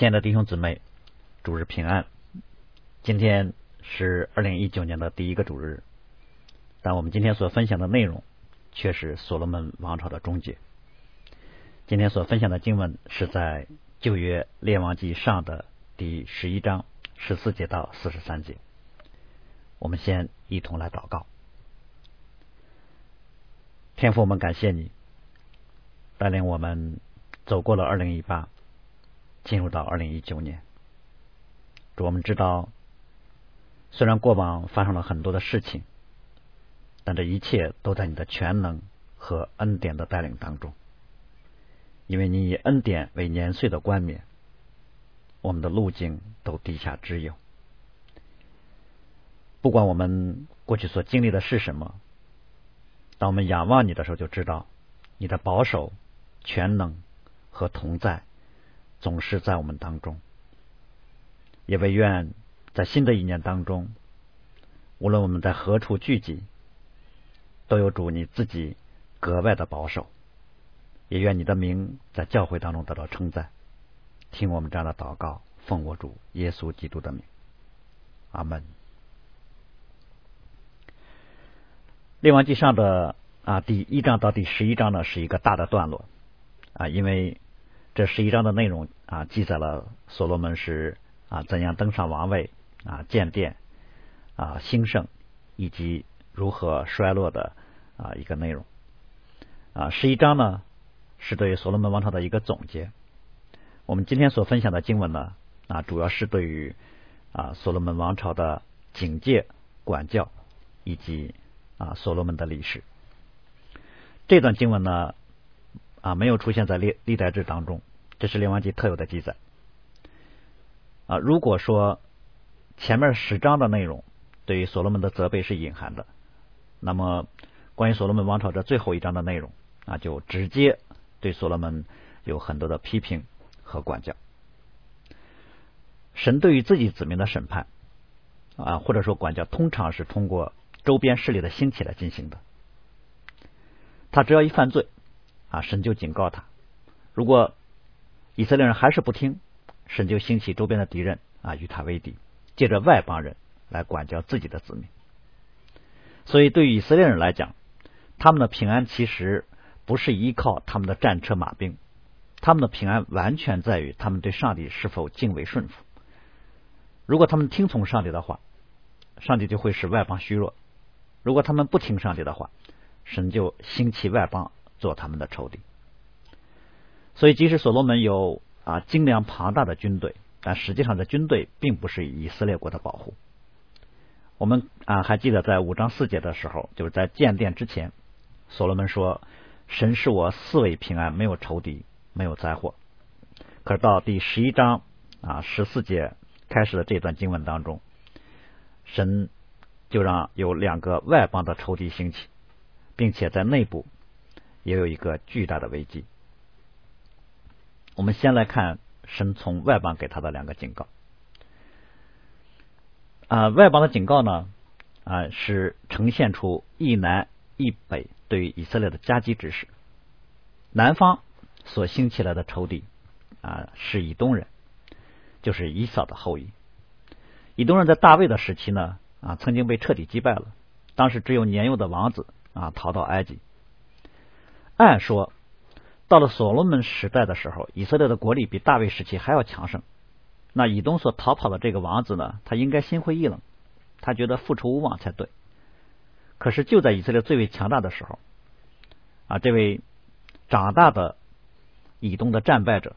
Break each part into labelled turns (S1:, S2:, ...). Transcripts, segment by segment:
S1: 亲爱的弟兄姊妹，主日平安。今天是二零一九年的第一个主日，但我们今天所分享的内容却是所罗门王朝的终结。今天所分享的经文是在旧约列王记上的第十一章十四节到四十三节。我们先一同来祷告。天父，我们感谢你带领我们走过了二零一八。进入到二零一九年，我们知道，虽然过往发生了很多的事情，但这一切都在你的全能和恩典的带领当中。因为你以恩典为年岁的冠冕，我们的路径都地下之有。不管我们过去所经历的是什么，当我们仰望你的时候，就知道你的保守、全能和同在。总是在我们当中，也唯愿在新的一年当中，无论我们在何处聚集，都有主你自己格外的保守。也愿你的名在教会当中得到称赞。听我们这样的祷告，奉我主耶稣基督的名，阿门。列王记上的啊第一章到第十一章呢是一个大的段落啊，因为。这十一章的内容啊，记载了所罗门是啊怎样登上王位啊建殿啊兴盛，以及如何衰落的啊一个内容啊。十一章呢是对所罗门王朝的一个总结。我们今天所分享的经文呢啊，主要是对于啊所罗门王朝的警戒、管教以及啊所罗门的历史。这段经文呢。啊，没有出现在历历代志当中，这是列王记特有的记载。啊，如果说前面十章的内容对于所罗门的责备是隐含的，那么关于所罗门王朝这最后一章的内容啊，就直接对所罗门有很多的批评和管教。神对于自己子民的审判啊，或者说管教，通常是通过周边势力的兴起来进行的。他只要一犯罪。啊，神就警告他，如果以色列人还是不听，神就兴起周边的敌人啊，与他为敌，借着外邦人来管教自己的子民。所以，对于以色列人来讲，他们的平安其实不是依靠他们的战车马兵，他们的平安完全在于他们对上帝是否敬畏顺服。如果他们听从上帝的话，上帝就会使外邦虚弱；如果他们不听上帝的话，神就兴起外邦。做他们的仇敌，所以即使所罗门有啊精良庞大的军队，但实际上这军队并不是以色列国的保护。我们啊还记得在五章四节的时候，就是在建殿之前，所罗门说：“神是我四围平安，没有仇敌，没有灾祸。”可是到第十一章啊十四节开始的这段经文当中，神就让有两个外邦的仇敌兴起，并且在内部。也有一个巨大的危机。我们先来看神从外邦给他的两个警告。啊，外邦的警告呢，啊是呈现出一南一北对于以色列的夹击之势。南方所兴起来的仇敌啊，是以东人，就是以扫的后裔。以东人在大卫的时期呢，啊曾经被彻底击败了。当时只有年幼的王子啊逃到埃及。按说，到了所罗门时代的时候，以色列的国力比大卫时期还要强盛。那以东所逃跑的这个王子呢，他应该心灰意冷，他觉得复仇无望才对。可是就在以色列最为强大的时候，啊，这位长大的以东的战败者，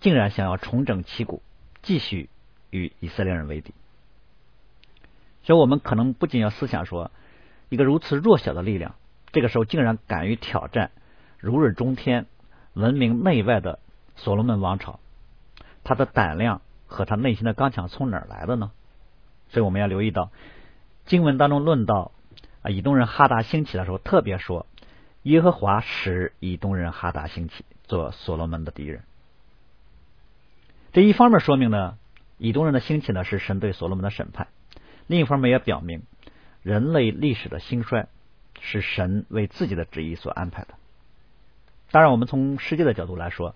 S1: 竟然想要重整旗鼓，继续与以色列人为敌。所以，我们可能不仅要思想说，一个如此弱小的力量，这个时候竟然敢于挑战。如日中天、闻名内外的所罗门王朝，他的胆量和他内心的刚强从哪儿来的呢？所以我们要留意到经文当中论到啊，以东人哈达兴起的时候，特别说耶和华使以东人哈达兴起，做所罗门的敌人。这一方面说明呢，以东人的兴起呢是神对所罗门的审判；另一方面也表明人类历史的兴衰是神为自己的旨意所安排的。当然，我们从世界的角度来说，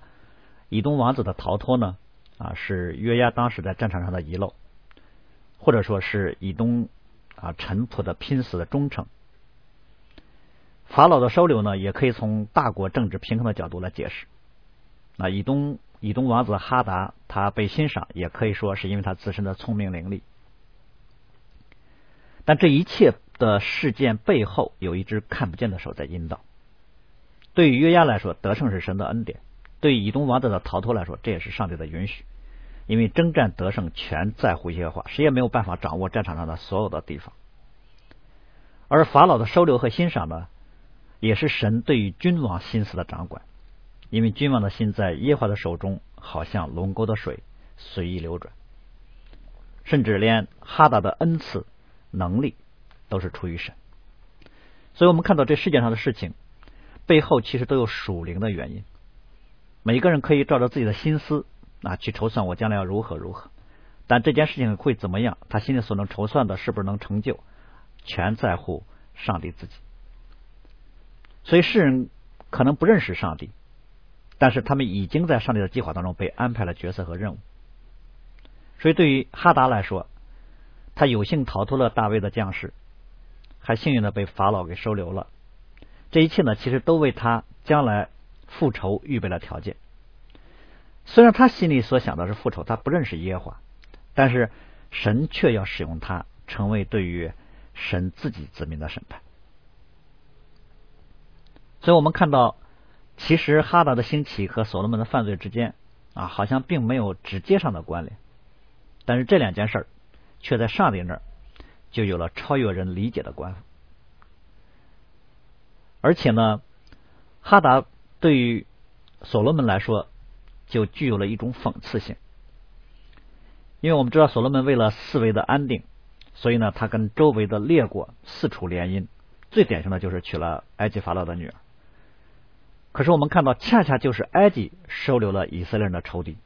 S1: 以东王子的逃脱呢，啊是约押当时在战场上的遗漏，或者说是以东啊臣仆的拼死的忠诚。法老的收留呢，也可以从大国政治平衡的角度来解释。那以东以东王子哈达他被欣赏，也可以说是因为他自身的聪明伶俐。但这一切的事件背后有一只看不见的手在引导。对于约押来说，得胜是神的恩典；对于以东王子的逃脱来说，这也是上帝的允许。因为征战得胜全在乎耶和华，谁也没有办法掌握战场上的所有的地方。而法老的收留和欣赏呢，也是神对于君王心思的掌管。因为君王的心在耶和华的手中，好像龙沟的水随意流转。甚至连哈达的恩赐。能力都是出于神，所以我们看到这世界上的事情背后其实都有属灵的原因。每个人可以照着自己的心思啊去筹算我将来要如何如何，但这件事情会怎么样，他心里所能筹算的是不是能成就，全在乎上帝自己。所以世人可能不认识上帝，但是他们已经在上帝的计划当中被安排了角色和任务。所以对于哈达来说，他有幸逃脱了大卫的将士，还幸运的被法老给收留了。这一切呢，其实都为他将来复仇预备了条件。虽然他心里所想的是复仇，他不认识耶和华，但是神却要使用他，成为对于神自己子民的审判。所以我们看到，其实哈达的兴起和所罗门的犯罪之间啊，好像并没有直接上的关联。但是这两件事儿。却在上帝那儿就有了超越人理解的关而且呢，哈达对于所罗门来说就具有了一种讽刺性，因为我们知道所罗门为了四维的安定，所以呢，他跟周围的列国四处联姻，最典型的就是娶了埃及法老的女儿。可是我们看到，恰恰就是埃及收留了以色列人的仇敌，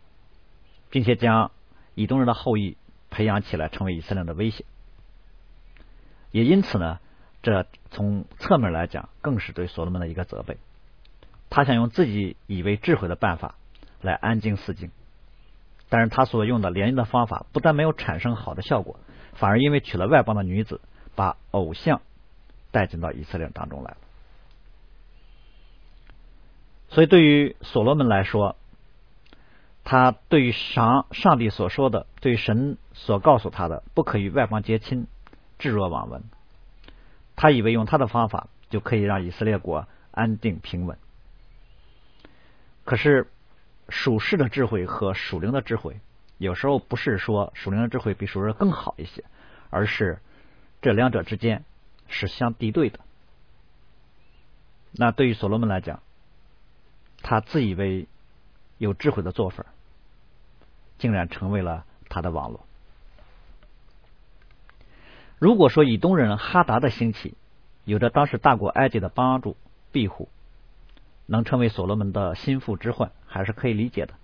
S1: 并且将以东人的后裔。培养起来，成为以色列人的威胁。也因此呢，这从侧面来讲，更是对所罗门的一个责备。他想用自己以为智慧的办法来安静四境，但是他所用的联姻的方法不但没有产生好的效果，反而因为娶了外邦的女子，把偶像带进到以色列当中来了。所以，对于所罗门来说，他对于上上帝所说的，对神所告诉他的，不可与外邦结亲，置若罔闻。他以为用他的方法就可以让以色列国安定平稳。可是属世的智慧和属灵的智慧，有时候不是说属灵的智慧比属世更好一些，而是这两者之间是相敌对的。那对于所罗门来讲，他自以为。有智慧的做法，竟然成为了他的网络。如果说以东人哈达的兴起，有着当时大国埃及的帮助庇护，能成为所罗门的心腹之患，还是可以理解的。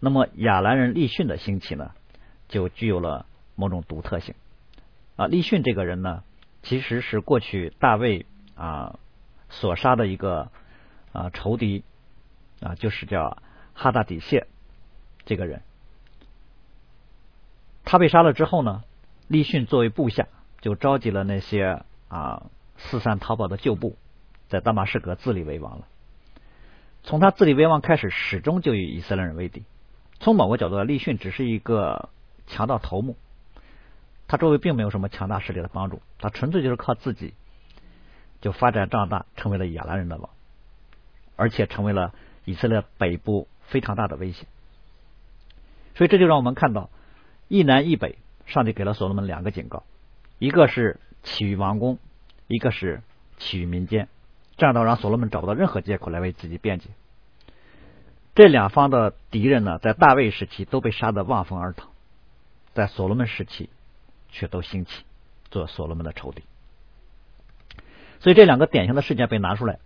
S1: 那么亚兰人利逊的兴起呢，就具有了某种独特性。啊，利逊这个人呢，其实是过去大卫啊所杀的一个啊仇敌啊，就是叫。哈达底谢这个人，他被杀了之后呢，利逊作为部下，就召集了那些啊四散逃跑的旧部，在大马士革自立为王了。从他自立为王开始，始终就与以色列人为敌。从某个角度来，利逊只是一个强盗头目，他周围并没有什么强大势力的帮助，他纯粹就是靠自己就发展壮大，成为了亚兰人的王，而且成为了以色列北部。非常大的威胁，所以这就让我们看到一南一北，上帝给了所罗门两个警告：一个是起于王宫，一个是起于民间，这样的让所罗门找不到任何借口来为自己辩解。这两方的敌人呢，在大卫时期都被杀得望风而逃，在所罗门时期却都兴起做所罗门的仇敌。所以这两个典型的事件被拿出来，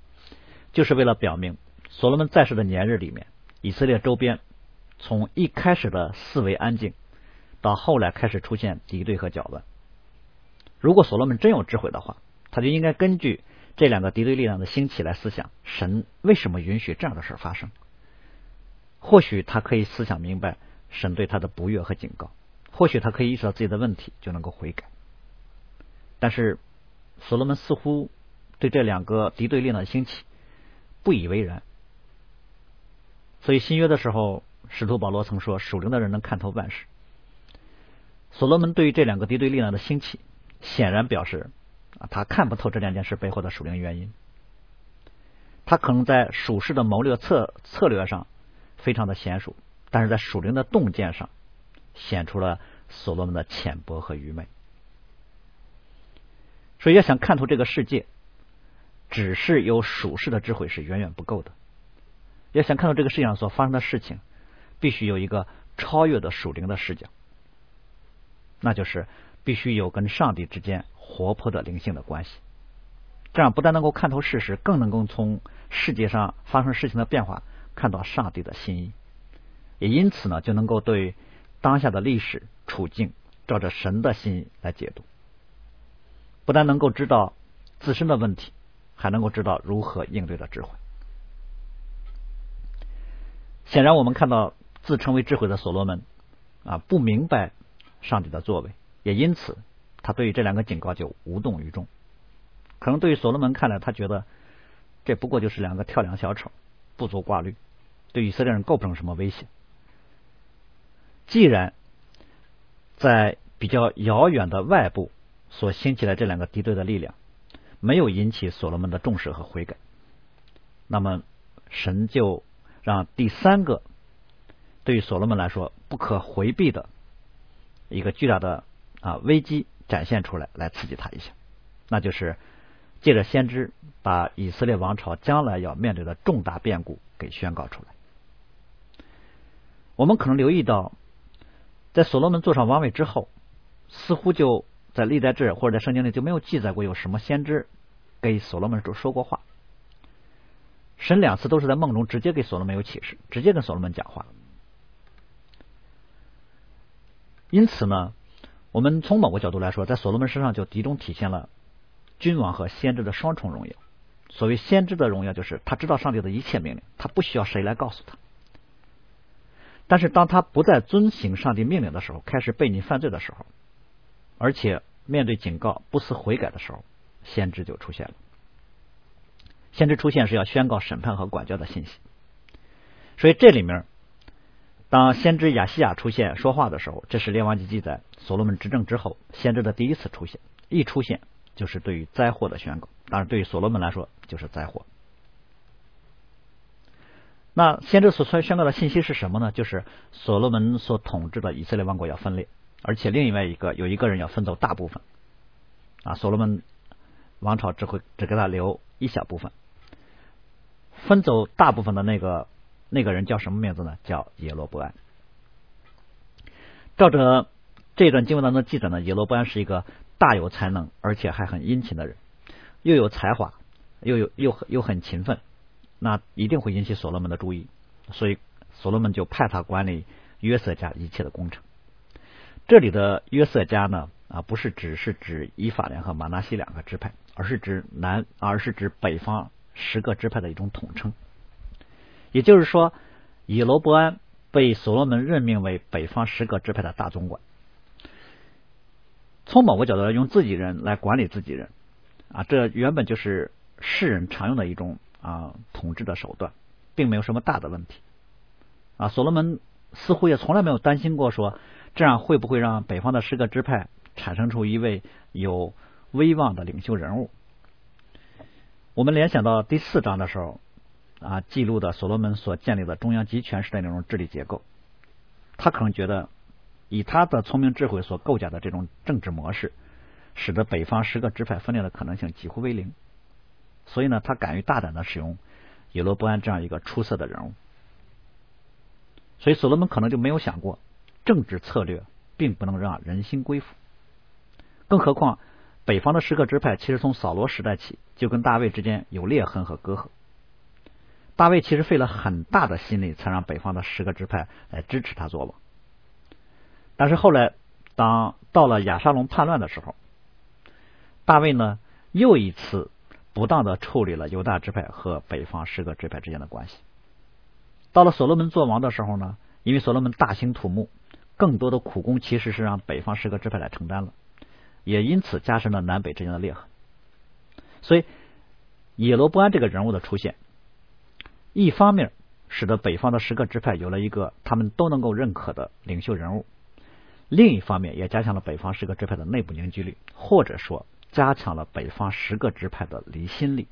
S1: 就是为了表明所罗门在世的年日里面。以色列周边从一开始的四维安静，到后来开始出现敌对和搅乱。如果所罗门真有智慧的话，他就应该根据这两个敌对力量的兴起来思想：神为什么允许这样的事发生？或许他可以思想明白，神对他的不悦和警告。或许他可以意识到自己的问题，就能够悔改。但是所罗门似乎对这两个敌对力量的兴起不以为然。所以新约的时候，使徒保罗曾说：“属灵的人能看透万事。”所罗门对于这两个敌对力量的兴起，显然表示啊，他看不透这两件事背后的属灵原因。他可能在属世的谋略策策略上非常的娴熟，但是在属灵的洞见上显出了所罗门的浅薄和愚昧。所以要想看透这个世界，只是有属世的智慧是远远不够的。要想看到这个世界上所发生的事情，必须有一个超越的属灵的视角，那就是必须有跟上帝之间活泼的灵性的关系。这样不但能够看透事实，更能够从世界上发生事情的变化看到上帝的心意，也因此呢，就能够对当下的历史处境照着神的心意来解读。不但能够知道自身的问题，还能够知道如何应对的智慧。显然，我们看到自称为智慧的所罗门啊，不明白上帝的作为，也因此他对于这两个警告就无动于衷。可能对于所罗门看来，他觉得这不过就是两个跳梁小丑，不足挂虑，对以色列人构不成什么威胁。既然在比较遥远的外部所兴起来这两个敌对的力量没有引起所罗门的重视和悔改，那么神就让第三个对于所罗门来说不可回避的一个巨大的啊危机展现出来，来刺激他一下，那就是。借着先知把以色列王朝将来要面对的重大变故给宣告出来。我们可能留意到，在所罗门坐上王位之后，似乎就在历代志或者在圣经里就没有记载过有什么先知给所罗门说说过话。神两次都是在梦中直接给所罗门有启示，直接跟所罗门讲话。因此呢，我们从某个角度来说，在所罗门身上就集中体现了。君王和先知的双重荣耀。所谓先知的荣耀，就是他知道上帝的一切命令，他不需要谁来告诉他。但是当他不再遵行上帝命令的时候，开始背逆犯罪的时候，而且面对警告不思悔改的时候，先知就出现了。先知出现是要宣告审判和管教的信息。所以这里面，当先知亚西亚出现说话的时候，这是列王记记载所罗门执政之后先知的第一次出现，一出现。就是对于灾祸的宣告，当然对于所罗门来说就是灾祸。那先知所宣宣告的信息是什么呢？就是所罗门所统治的以色列王国要分裂，而且另外一个有一个人要分走大部分。啊，所罗门王朝只会只给他留一小部分，分走大部分的那个那个人叫什么名字呢？叫耶罗伯安。照着这段经文当中记载呢，耶罗伯安是一个。大有才能，而且还很殷勤的人，又有才华，又有又又很勤奋，那一定会引起所罗门的注意。所以所罗门就派他管理约瑟家一切的工程。这里的约瑟家呢，啊，不是只是指以法莲和马纳西两个支派，而是指南，而是指北方十个支派的一种统称。也就是说，以罗伯安被所罗门任命为北方十个支派的大总管。从某个角度来用自己人来管理自己人啊，这原本就是世人常用的一种啊统治的手段，并没有什么大的问题啊。所罗门似乎也从来没有担心过说这样会不会让北方的十个支派产生出一位有威望的领袖人物。我们联想到第四章的时候啊，记录的所罗门所建立的中央集权式的那种治理结构，他可能觉得。以他的聪明智慧所构架的这种政治模式，使得北方十个支派分裂的可能性几乎为零。所以呢，他敢于大胆的使用耶罗波安这样一个出色的人物。所以所罗门可能就没有想过，政治策略并不能让人心归服。更何况，北方的十个支派其实从扫罗时代起就跟大卫之间有裂痕和隔阂。大卫其实费了很大的心力，才让北方的十个支派来支持他做王。但是后来，当到了亚沙龙叛乱的时候，大卫呢又一次不当的处理了犹大支派和北方十个支派之间的关系。到了所罗门做王的时候呢，因为所罗门大兴土木，更多的苦工其实是让北方十个支派来承担了，也因此加深了南北之间的裂痕。所以，以罗波安这个人物的出现，一方面使得北方的十个支派有了一个他们都能够认可的领袖人物，另一方面也加强了北方十个支派的内部凝聚力，或者说加强了北方十个支派的离心力。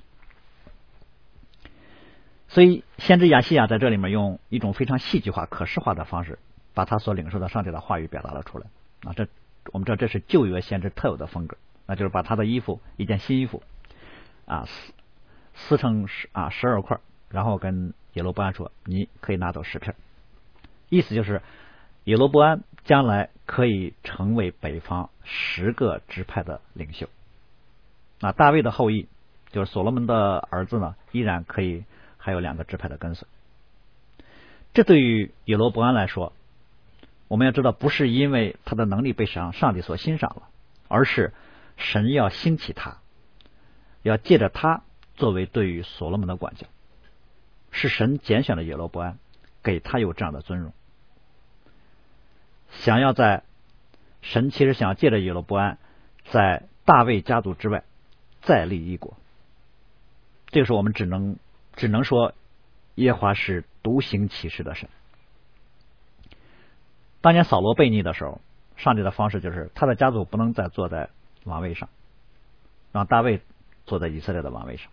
S1: 所以，先知亚西亚在这里面用一种非常戏剧化、可视化的方式，把他所领受的上帝的话语表达了出来。啊，这我们知道这是旧约先知特有的风格，那就是把他的衣服一件新衣服啊撕撕成十啊十二块，然后跟耶罗波安说：“你可以拿走十片。”意思就是耶罗波安将来可以成为北方十个支派的领袖。啊，大卫的后裔就是所罗门的儿子呢，依然可以。还有两个支派的跟随，这对于耶罗伯安来说，我们要知道，不是因为他的能力被上上帝所欣赏了，而是神要兴起他，要借着他作为对于所罗门的管教，是神拣选了耶罗伯安，给他有这样的尊荣，想要在神其实想要借着耶罗伯安，在大卫家族之外再立一国，这个时候我们只能。只能说，耶华是独行其事的神。当年扫罗悖逆的时候，上帝的方式就是他的家族不能再坐在王位上，让大卫坐在以色列的王位上。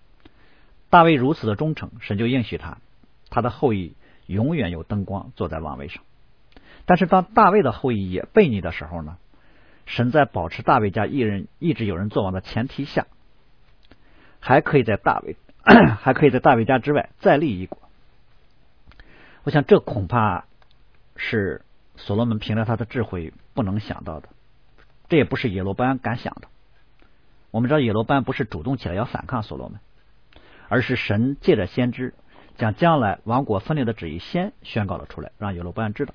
S1: 大卫如此的忠诚，神就应许他，他的后裔永远有灯光坐在王位上。但是当大卫的后裔也悖逆的时候呢，神在保持大卫家一人一直有人做王的前提下，还可以在大卫。还可以在大卫家之外再立一国，我想这恐怕是所罗门凭着他的智慧不能想到的，这也不是耶罗班敢想的。我们知道耶罗班不是主动起来要反抗所罗门，而是神借着先知将将来王国分裂的旨意先宣告了出来，让耶罗班知道。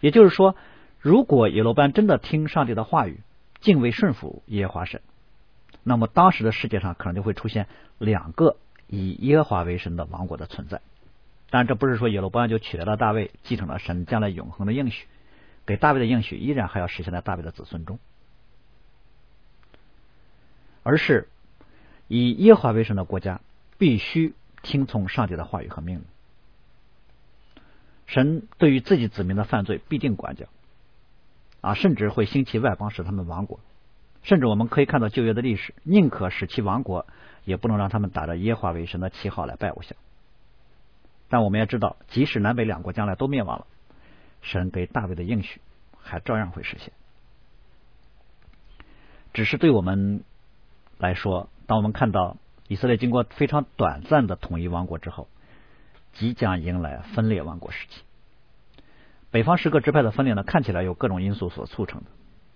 S1: 也就是说，如果耶罗班真的听上帝的话语，敬畏顺服耶和华神。那么当时的世界上可能就会出现两个以耶和华为神的王国的存在，但这不是说耶罗班就取代了大卫，继承了神将来永恒的应许，给大卫的应许依然还要实现在大卫的子孙中，而是以耶华为神的国家必须听从上帝的话语和命令，神对于自己子民的犯罪必定管教，啊，甚至会兴起外邦使他们亡国。甚至我们可以看到旧约的历史，宁可使其亡国，也不能让他们打着耶华为神的旗号来拜偶像。但我们要知道，即使南北两国将来都灭亡了，神给大卫的应许还照样会实现。只是对我们来说，当我们看到以色列经过非常短暂的统一王国之后，即将迎来分裂王国时期。北方十个支派的分裂呢，看起来有各种因素所促成的。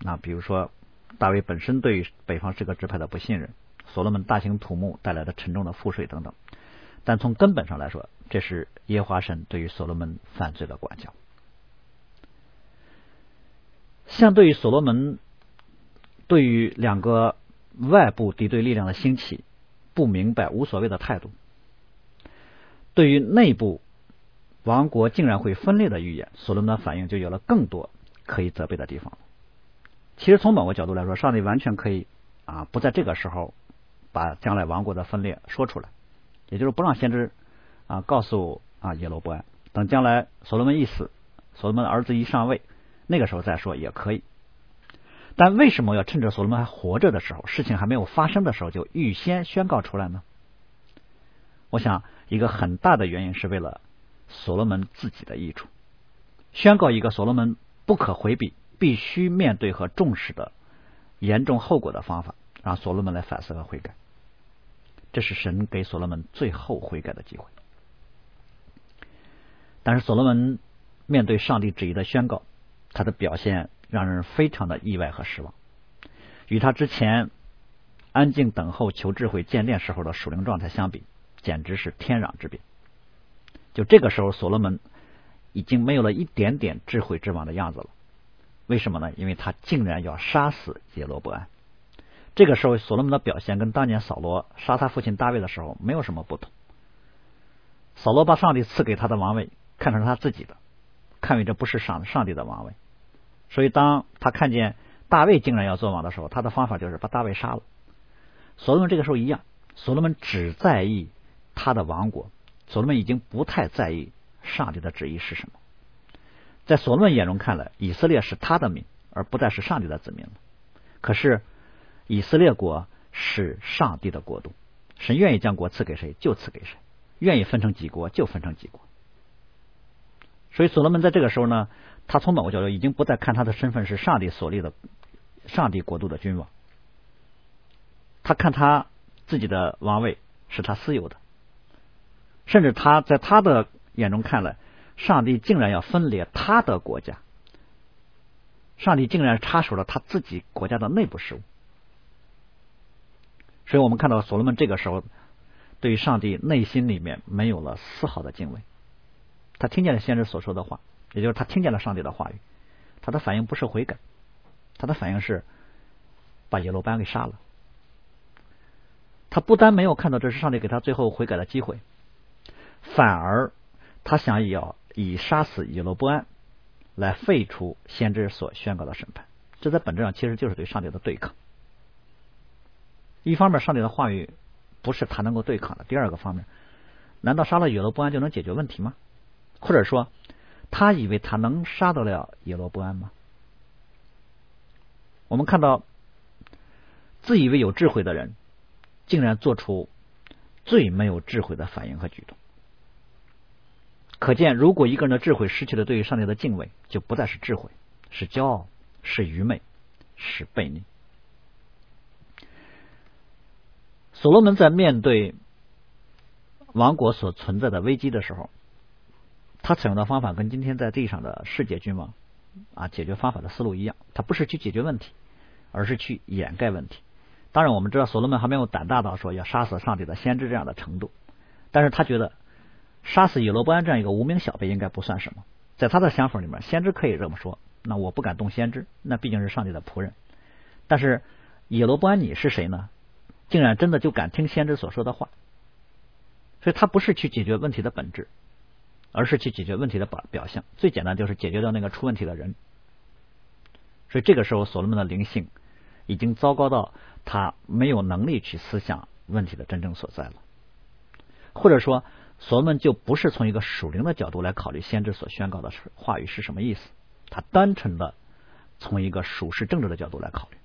S1: 那比如说。大卫本身对于北方十个支派的不信任，所罗门大兴土木带来的沉重的赋税等等，但从根本上来说，这是耶华神对于所罗门犯罪的管教。相对于所罗门对于两个外部敌对力量的兴起不明白无所谓的态度，对于内部王国竟然会分裂的预言，所罗门的反应就有了更多可以责备的地方。其实从某个角度来说，上帝完全可以啊，不在这个时候把将来王国的分裂说出来，也就是不让先知啊告诉啊耶罗伯安，等将来所罗门一死，所罗门的儿子一上位，那个时候再说也可以。但为什么要趁着所罗门还活着的时候，事情还没有发生的时候就预先宣告出来呢？我想一个很大的原因是为了所罗门自己的益处，宣告一个所罗门不可回避。必须面对和重视的严重后果的方法，让所罗门来反思和悔改。这是神给所罗门最后悔改的机会。但是所罗门面对上帝旨意的宣告，他的表现让人非常的意外和失望。与他之前安静等候求智慧见殿时候的属灵状态相比，简直是天壤之别。就这个时候，所罗门已经没有了一点点智慧之王的样子了。为什么呢？因为他竟然要杀死耶罗伯安。这个时候，所罗门的表现跟当年扫罗杀他父亲大卫的时候没有什么不同。扫罗把上帝赐给他的王位看成是他自己的，看为这不是上上帝的王位。所以，当他看见大卫竟然要做王的时候，他的方法就是把大卫杀了。所罗门这个时候一样，所罗门只在意他的王国，所罗门已经不太在意上帝的旨意是什么。在所罗门眼中看来，以色列是他的民，而不再是上帝的子民了。可是，以色列国是上帝的国度，神愿意将国赐给谁就赐给谁，愿意分成几国就分成几国。所以，所罗门在这个时候呢。他从某个角度已经不再看他的身份是上帝所立的上帝国度的君王，他看他自己的王位是他私有的，甚至他在他的眼中看来，上帝竟然要分裂他的国家，上帝竟然插手了他自己国家的内部事务，所以我们看到所罗门这个时候对上帝内心里面没有了丝毫的敬畏，他听见了先知所说的话。也就是他听见了上帝的话语，他的反应不是悔改，他的反应是把耶罗班给杀了。他不单没有看到这是上帝给他最后悔改的机会，反而他想要以杀死耶罗波安来废除先知所宣告的审判。这在本质上其实就是对上帝的对抗。一方面，上帝的话语不是他能够对抗的；第二个方面，难道杀了耶罗波安就能解决问题吗？或者说？他以为他能杀得了耶罗波安吗？我们看到自以为有智慧的人，竟然做出最没有智慧的反应和举动。可见，如果一个人的智慧失去了对于上帝的敬畏，就不再是智慧，是骄傲，是愚昧，是悖逆。所罗门在面对王国所存在的危机的时候。他采用的方法跟今天在地上的世界君王啊解决方法的思路一样，他不是去解决问题，而是去掩盖问题。当然，我们知道所罗门还没有胆大到说要杀死上帝的先知这样的程度，但是他觉得杀死以罗伯安这样一个无名小辈应该不算什么。在他的想法里面，先知可以这么说，那我不敢动先知，那毕竟是上帝的仆人。但是以罗伯安你是谁呢？竟然真的就敢听先知所说的话，所以他不是去解决问题的本质。而是去解决问题的表表象，最简单就是解决掉那个出问题的人。所以这个时候，所罗门的灵性已经糟糕到他没有能力去思想问题的真正所在了。或者说，所罗门就不是从一个属灵的角度来考虑先知所宣告的话语是什么意思，他单纯的从一个属世政治的角度来考虑。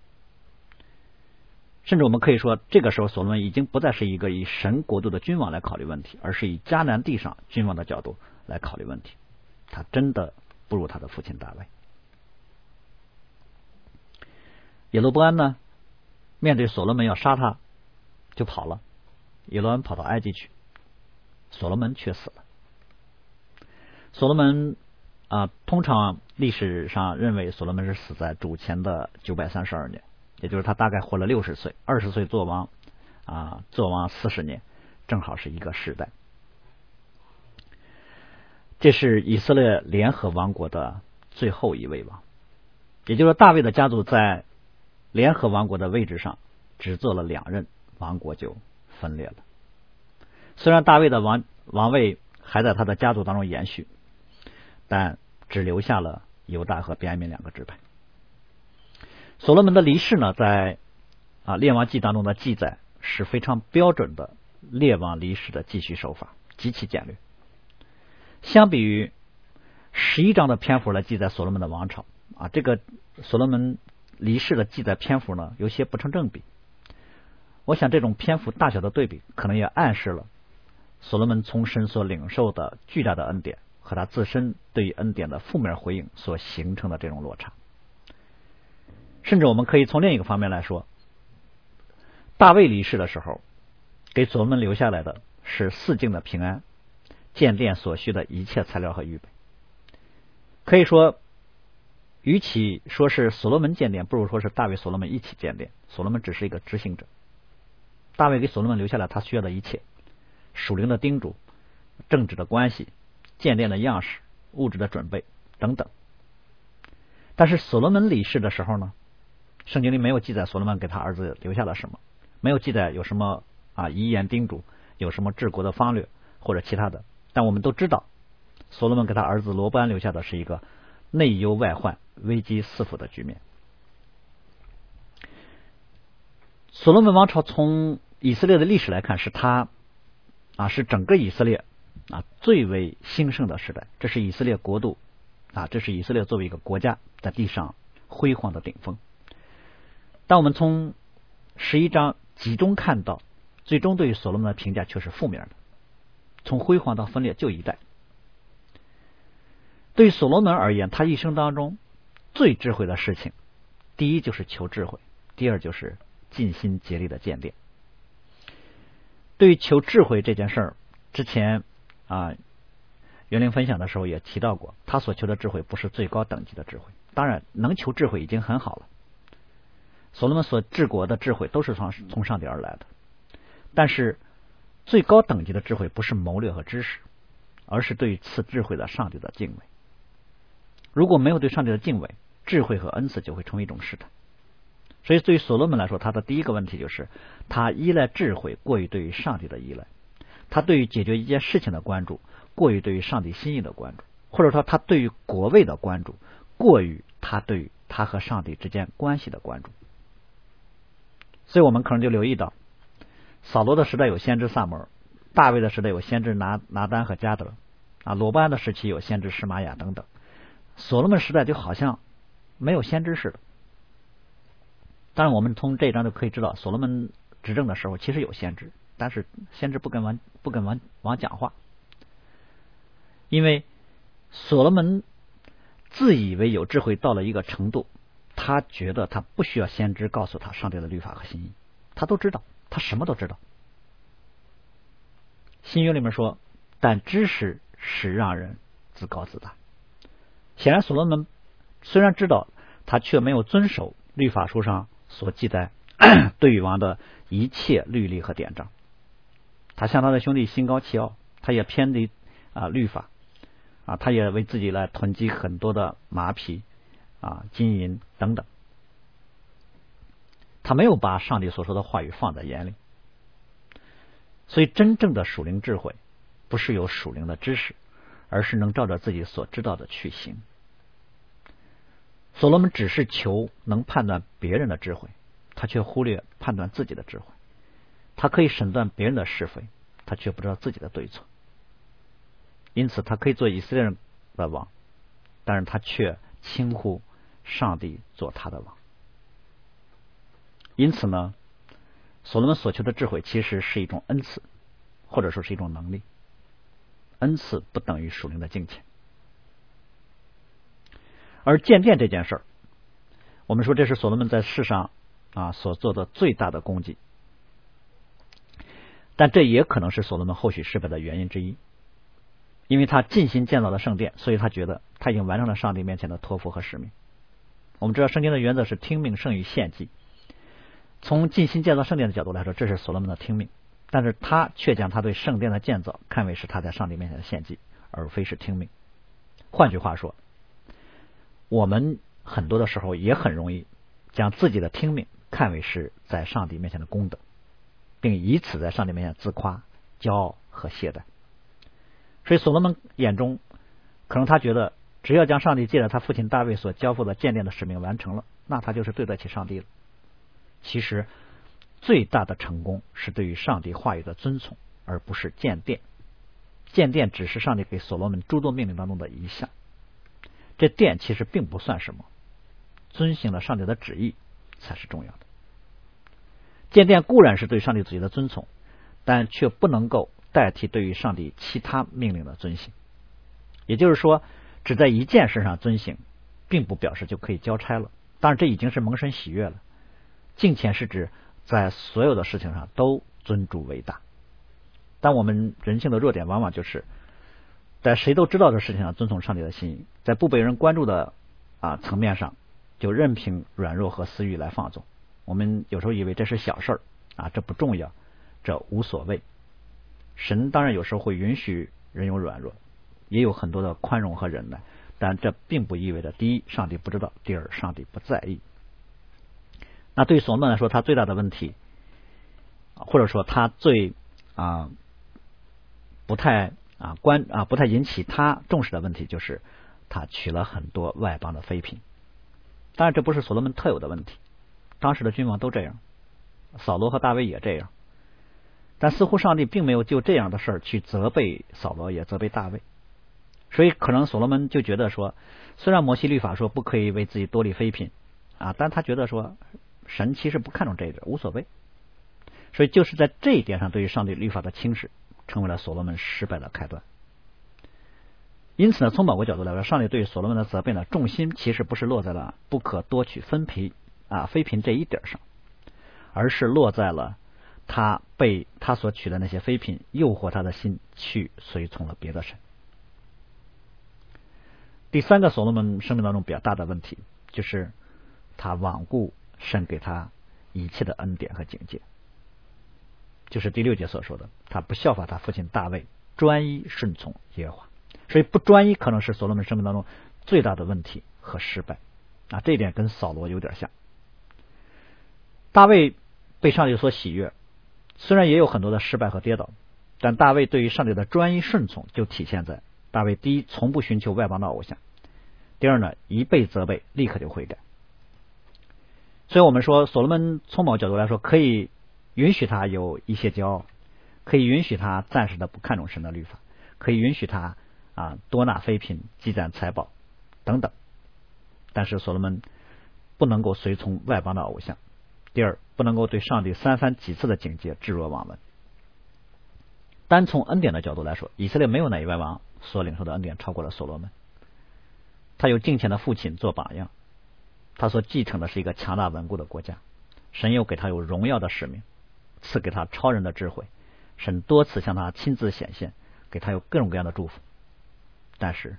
S1: 甚至我们可以说，这个时候所罗门已经不再是一个以神国度的君王来考虑问题，而是以迦南地上君王的角度。来考虑问题，他真的不如他的父亲大卫。耶罗波安呢，面对所罗门要杀他，就跑了。耶罗安跑到埃及去，所罗门却死了。所罗门啊，通常历史上认为所罗门是死在主前的九百三十二年，也就是他大概活了六十岁，二十岁做王啊，做王四十年，正好是一个时代。这是以色列联合王国的最后一位王，也就是说，大卫的家族在联合王国的位置上只做了两任，王国就分裂了。虽然大卫的王王位还在他的家族当中延续，但只留下了犹大和便雅悯两个支派。所罗门的离世呢，在啊列王记当中的记载是非常标准的列王离世的记叙手法，极其简略。相比于十一章的篇幅来记载所罗门的王朝啊，这个所罗门离世的记载篇幅呢，有些不成正比。我想这种篇幅大小的对比，可能也暗示了所罗门从神所领受的巨大的恩典和他自身对于恩典的负面回应所形成的这种落差。甚至我们可以从另一个方面来说，大卫离世的时候，给所罗门留下来的是四境的平安。建殿所需的一切材料和预备，可以说，与其说是所罗门建殿，不如说是大卫、所罗门一起建殿。所罗门只是一个执行者，大卫给所罗门留下了他需要的一切：属灵的叮嘱、政治的关系、建殿的样式、物质的准备等等。但是所罗门离世的时候呢，圣经里没有记载所罗门给他儿子留下了什么，没有记载有什么啊遗言叮嘱，有什么治国的方略或者其他的。但我们都知道，所罗门给他儿子罗班留下的是一个内忧外患、危机四伏的局面。所罗门王朝从以色列的历史来看，是他啊，是整个以色列啊最为兴盛的时代。这是以色列国度啊，这是以色列作为一个国家在地上辉煌的顶峰。但我们从十一章集中看到，最终对于所罗门的评价却是负面的。从辉煌到分裂就一代。对所罗门而言，他一生当中最智慧的事情，第一就是求智慧，第二就是尽心竭力的建殿。对于求智慧这件事儿，之前啊，园林分享的时候也提到过，他所求的智慧不是最高等级的智慧，当然能求智慧已经很好了。所罗门所治国的智慧都是从从上帝而来的，但是。最高等级的智慧不是谋略和知识，而是对于赐智慧的上帝的敬畏。如果没有对上帝的敬畏，智慧和恩赐就会成为一种试探。所以，对于所罗门来说，他的第一个问题就是他依赖智慧过于对于上帝的依赖，他对于解决一件事情的关注过于对于上帝心意的关注，或者说他对于国位的关注过于他对于他和上帝之间关系的关注。所以我们可能就留意到。扫罗的时代有先知萨摩尔，大卫的时代有先知拿拿丹和加德，啊，罗班的时期有先知施玛雅等等。所罗门时代就好像没有先知似的。当然，我们从这一章就可以知道，所罗门执政的时候其实有先知，但是先知不跟王不跟王王讲话，因为所罗门自以为有智慧到了一个程度，他觉得他不需要先知告诉他上帝的律法和心意，他都知道。他什么都知道。新约里面说，但知识是让人自高自大。显然，所罗门虽然知道，他却没有遵守律法书上所记载 对王的一切律例和典章。他向他的兄弟心高气傲，他也偏离啊律法啊，他也为自己来囤积很多的马匹啊、金银等等。他没有把上帝所说的话语放在眼里，所以真正的属灵智慧不是有属灵的知识，而是能照着自己所知道的去行。所罗门只是求能判断别人的智慧，他却忽略判断自己的智慧。他可以审断别人的是非，他却不知道自己的对错。因此，他可以做以色列人的王，但是他却轻忽上帝做他的王。因此呢，所罗门所求的智慧其实是一种恩赐，或者说是一种能力。恩赐不等于属灵的境界。而建殿这件事儿，我们说这是所罗门在世上啊所做的最大的功绩，但这也可能是所罗门后续失败的原因之一，因为他尽心建造了圣殿，所以他觉得他已经完成了上帝面前的托付和使命。我们知道圣经的原则是听命胜于献祭。从尽心建造圣殿的角度来说，这是所罗门的听命，但是他却将他对圣殿的建造看为是他在上帝面前的献祭，而非是听命。换句话说，我们很多的时候也很容易将自己的听命看为是在上帝面前的功德，并以此在上帝面前自夸、骄傲和懈怠。所以，所罗门眼中，可能他觉得，只要将上帝借着他父亲大卫所交付的建殿的使命完成了，那他就是对得起上帝了。其实，最大的成功是对于上帝话语的遵从，而不是建殿。建殿只是上帝给所罗门诸多命令当中的一项。这殿其实并不算什么，遵行了上帝的旨意才是重要的。建殿固然是对上帝旨意的遵从，但却不能够代替对于上帝其他命令的遵行。也就是说，只在一件事上遵行，并不表示就可以交差了。当然，这已经是蒙神喜悦了。敬虔是指在所有的事情上都尊主为大，但我们人性的弱点往往就是在谁都知道的事情上遵从上帝的心意，在不被人关注的啊层面上就任凭软弱和私欲来放纵。我们有时候以为这是小事儿啊，这不重要，这无所谓。神当然有时候会允许人有软弱，也有很多的宽容和忍耐，但这并不意味着第一，上帝不知道；第二，上帝不在意。那对所罗门来说，他最大的问题，或者说他最啊不太啊关啊不太引起他重视的问题，就是他娶了很多外邦的妃嫔。当然，这不是所罗门特有的问题，当时的君王都这样，扫罗和大卫也这样。但似乎上帝并没有就这样的事儿去责备扫罗，也责备大卫。所以，可能所罗门就觉得说，虽然摩西律法说不可以为自己多立妃嫔啊，但他觉得说，神其实不看重这一点，无所谓。所以，就是在这一点上，对于上帝律法的轻视，成为了所罗门失败的开端。因此呢，从某个角度来说，上帝对于所罗门的责备呢，重心其实不是落在了不可多取分嫔啊妃嫔这一点上，而是落在了他被他所娶的那些妃嫔诱惑他的心，去随从了别的神。第三个所罗门生命当中比较大的问题，就是他罔顾神给他一切的恩典和警戒，就是第六节所说的，他不效法他父亲大卫，专一顺从耶和华。所以不专一可能是所罗门生命当中最大的问题和失败啊，这一点跟扫罗有点像。大卫被上帝所喜悦，虽然也有很多的失败和跌倒，但大卫对于上帝的专一顺从就体现在大卫第一从不寻求外邦的偶像，第二呢一被责备立刻就悔改。所以我们说所罗门从某角度来说可以允许他有一些骄傲，可以允许他暂时的不看重神的律法，可以允许他。啊，多纳妃嫔，积攒财宝等等，但是所罗门不能够随从外邦的偶像。第二，不能够对上帝三番几次的警戒置若罔闻。单从恩典的角度来说，以色列没有哪一位王所领受的恩典超过了所罗门。他有敬虔的父亲做榜样，他所继承的是一个强大稳固的国家。神又给他有荣耀的使命，赐给他超人的智慧。神多次向他亲自显现，给他有各种各样的祝福。但是，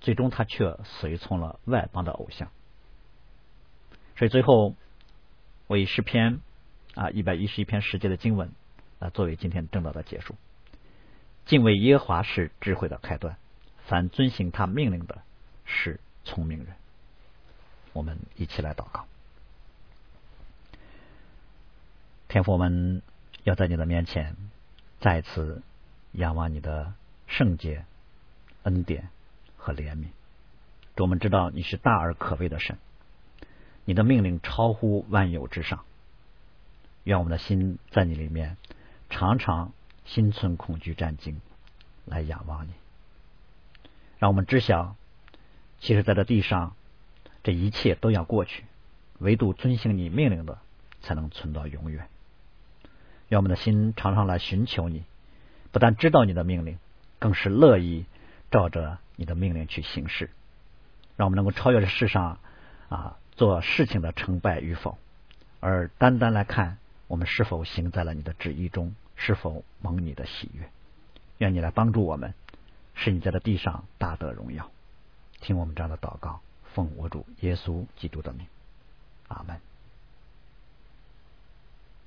S1: 最终他却随从了外邦的偶像，所以最后我以诗篇啊一百一十一篇十节的经文啊作为今天正道的结束。敬畏耶和华是智慧的开端，凡遵行他命令的是聪明人。我们一起来祷告，天父，我们要在你的面前再次仰望你的圣洁。恩典和怜悯，主我们知道你是大而可畏的神，你的命令超乎万有之上。愿我们的心在你里面常常心存恐惧战惊，来仰望你。让我们知晓，其实在这地上，这一切都要过去，唯独遵行你命令的，才能存到永远。愿我们的心常常来寻求你，不但知道你的命令，更是乐意。照着你的命令去行事，让我们能够超越这世上啊做事情的成败与否，而单单来看我们是否行在了你的旨意中，是否蒙你的喜悦。愿你来帮助我们，使你在这地上大得荣耀。听我们这样的祷告，奉我主耶稣基督的名，阿门。